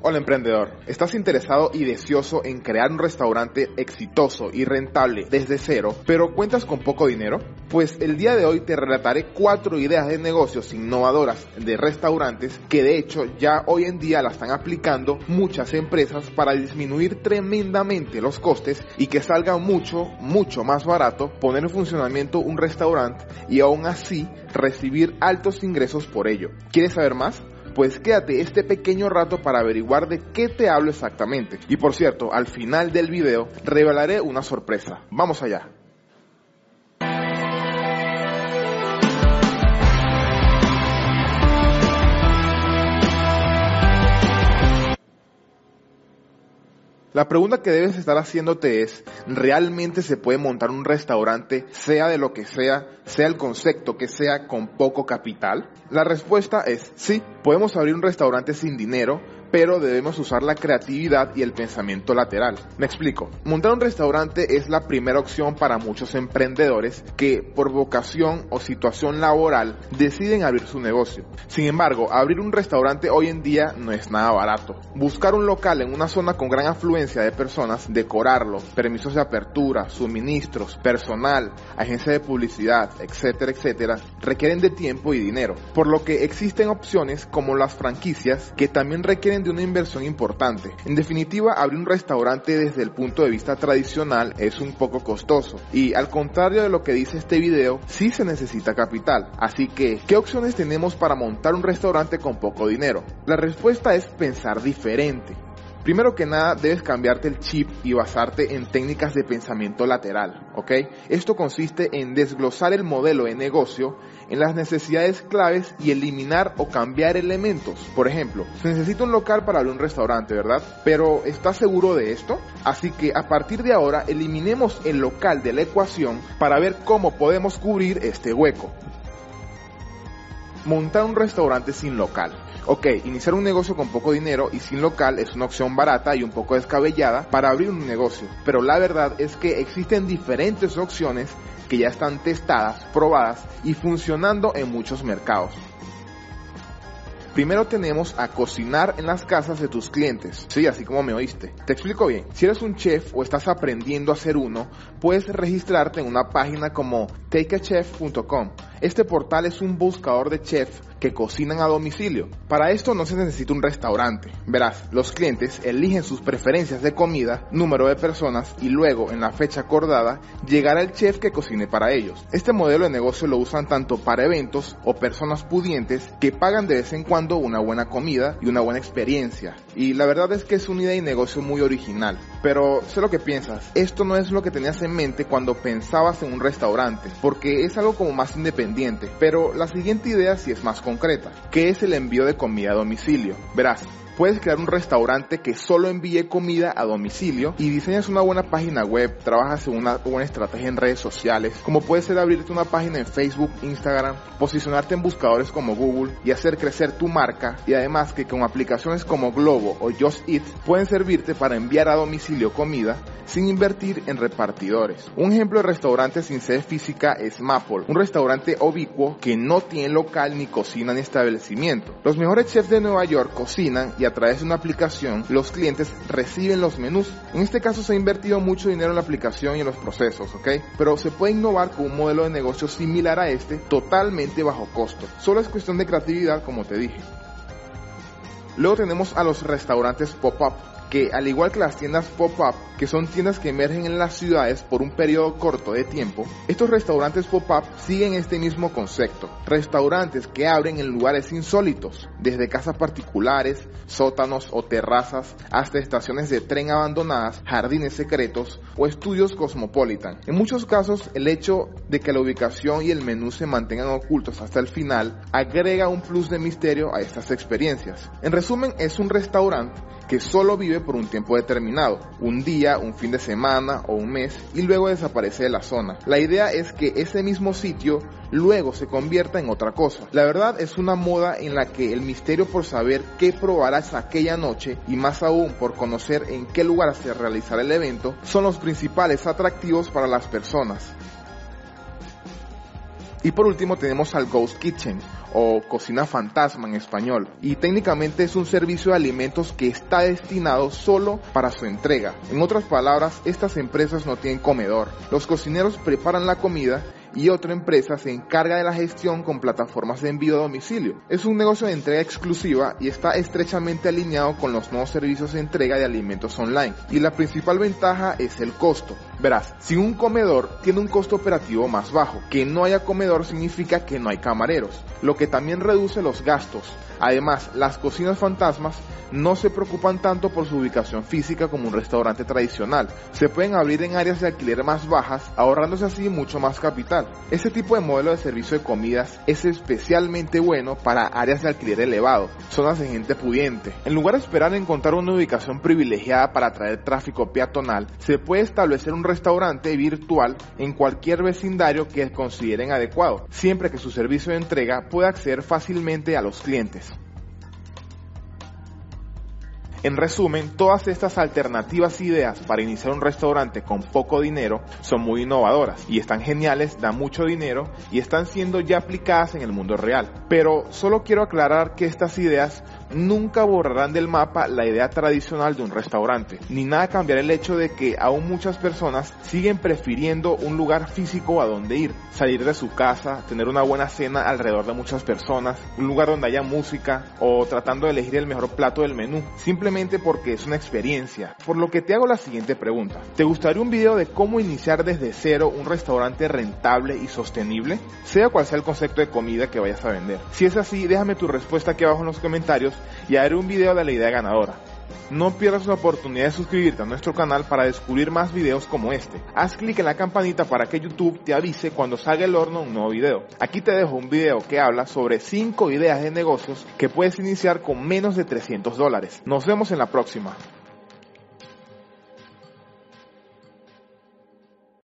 Hola emprendedor, ¿estás interesado y deseoso en crear un restaurante exitoso y rentable desde cero, pero cuentas con poco dinero? Pues el día de hoy te relataré cuatro ideas de negocios innovadoras de restaurantes que de hecho ya hoy en día la están aplicando muchas empresas para disminuir tremendamente los costes y que salga mucho, mucho más barato poner en funcionamiento un restaurante y aún así recibir altos ingresos por ello. ¿Quieres saber más? Pues quédate este pequeño rato para averiguar de qué te hablo exactamente. Y por cierto, al final del video revelaré una sorpresa. Vamos allá. La pregunta que debes estar haciéndote es, ¿realmente se puede montar un restaurante, sea de lo que sea, sea el concepto que sea, con poco capital? La respuesta es sí, podemos abrir un restaurante sin dinero, pero debemos usar la creatividad y el pensamiento lateral. Me explico. Montar un restaurante es la primera opción para muchos emprendedores que por vocación o situación laboral deciden abrir su negocio. Sin embargo, abrir un restaurante hoy en día no es nada barato. Buscar un local en una zona con gran afluencia de personas, decorarlo, permisos de apertura, suministros, personal, agencia de publicidad, etcétera, etcétera, requieren de tiempo y dinero. Por lo que existen opciones como las franquicias que también requieren de una inversión importante. En definitiva, abrir un restaurante desde el punto de vista tradicional es un poco costoso y al contrario de lo que dice este video, sí se necesita capital. Así que, ¿qué opciones tenemos para montar un restaurante con poco dinero? La respuesta es pensar diferente. Primero que nada, debes cambiarte el chip y basarte en técnicas de pensamiento lateral, ¿ok? Esto consiste en desglosar el modelo de negocio en las necesidades claves y eliminar o cambiar elementos. Por ejemplo, se necesita un local para abrir un restaurante, ¿verdad? Pero ¿estás seguro de esto? Así que a partir de ahora eliminemos el local de la ecuación para ver cómo podemos cubrir este hueco. Montar un restaurante sin local. Ok, iniciar un negocio con poco dinero y sin local es una opción barata y un poco descabellada para abrir un negocio, pero la verdad es que existen diferentes opciones que ya están testadas, probadas y funcionando en muchos mercados. Primero tenemos a cocinar en las casas de tus clientes. Sí, así como me oíste. Te explico bien. Si eres un chef o estás aprendiendo a ser uno, puedes registrarte en una página como takeachef.com. Este portal es un buscador de chefs que cocinan a domicilio. Para esto no se necesita un restaurante. Verás, los clientes eligen sus preferencias de comida, número de personas y luego, en la fecha acordada, llegará el chef que cocine para ellos. Este modelo de negocio lo usan tanto para eventos o personas pudientes que pagan de vez en cuando una buena comida y una buena experiencia. Y la verdad es que es una idea de negocio muy original. Pero sé lo que piensas, esto no es lo que tenías en mente cuando pensabas en un restaurante, porque es algo como más independiente. Pero la siguiente idea sí es más concreta, que es el envío de comida a domicilio. Verás, Puedes crear un restaurante que solo envíe comida a domicilio y diseñas una buena página web, trabajas en una buena estrategia en redes sociales, como puede ser abrirte una página en Facebook, Instagram, posicionarte en buscadores como Google y hacer crecer tu marca. Y además que con aplicaciones como Globo o Just Eat pueden servirte para enviar a domicilio comida sin invertir en repartidores. Un ejemplo de restaurante sin sede física es Maple, un restaurante obicuo que no tiene local ni cocina ni establecimiento. Los mejores chefs de Nueva York cocinan y a través de una aplicación los clientes reciben los menús. En este caso se ha invertido mucho dinero en la aplicación y en los procesos, ¿ok? Pero se puede innovar con un modelo de negocio similar a este, totalmente bajo costo. Solo es cuestión de creatividad, como te dije. Luego tenemos a los restaurantes pop-up que al igual que las tiendas pop-up, que son tiendas que emergen en las ciudades por un periodo corto de tiempo, estos restaurantes pop-up siguen este mismo concepto. Restaurantes que abren en lugares insólitos, desde casas particulares, sótanos o terrazas, hasta estaciones de tren abandonadas, jardines secretos o estudios cosmopolitan. En muchos casos, el hecho de que la ubicación y el menú se mantengan ocultos hasta el final agrega un plus de misterio a estas experiencias. En resumen, es un restaurante que solo vive por un tiempo determinado, un día, un fin de semana o un mes, y luego desaparece de la zona. La idea es que ese mismo sitio luego se convierta en otra cosa. La verdad es una moda en la que el misterio por saber qué probarás aquella noche y más aún por conocer en qué lugar se realizará el evento son los principales atractivos para las personas. Y por último tenemos al Ghost Kitchen o cocina fantasma en español, y técnicamente es un servicio de alimentos que está destinado solo para su entrega. En otras palabras, estas empresas no tienen comedor. Los cocineros preparan la comida y otra empresa se encarga de la gestión con plataformas de envío a domicilio. Es un negocio de entrega exclusiva y está estrechamente alineado con los nuevos servicios de entrega de alimentos online. Y la principal ventaja es el costo. Verás, si un comedor tiene un costo operativo más bajo, que no haya comedor significa que no hay camareros, lo que también reduce los gastos. Además, las cocinas fantasmas no se preocupan tanto por su ubicación física como un restaurante tradicional. Se pueden abrir en áreas de alquiler más bajas, ahorrándose así mucho más capital. Este tipo de modelo de servicio de comidas es especialmente bueno para áreas de alquiler elevado, zonas de gente pudiente. En lugar de esperar encontrar una ubicación privilegiada para atraer tráfico peatonal, se puede establecer un restaurante virtual en cualquier vecindario que consideren adecuado, siempre que su servicio de entrega pueda acceder fácilmente a los clientes. En resumen, todas estas alternativas ideas para iniciar un restaurante con poco dinero son muy innovadoras y están geniales, dan mucho dinero y están siendo ya aplicadas en el mundo real. Pero solo quiero aclarar que estas ideas nunca borrarán del mapa la idea tradicional de un restaurante, ni nada cambiará el hecho de que aún muchas personas siguen prefiriendo un lugar físico a donde ir, salir de su casa, tener una buena cena alrededor de muchas personas, un lugar donde haya música o tratando de elegir el mejor plato del menú, porque es una experiencia. Por lo que te hago la siguiente pregunta, ¿te gustaría un video de cómo iniciar desde cero un restaurante rentable y sostenible? Sea cual sea el concepto de comida que vayas a vender. Si es así, déjame tu respuesta aquí abajo en los comentarios y haré un video de la idea ganadora. No pierdas la oportunidad de suscribirte a nuestro canal para descubrir más videos como este. Haz clic en la campanita para que YouTube te avise cuando salga el horno un nuevo video. Aquí te dejo un video que habla sobre 5 ideas de negocios que puedes iniciar con menos de 300 dólares. Nos vemos en la próxima.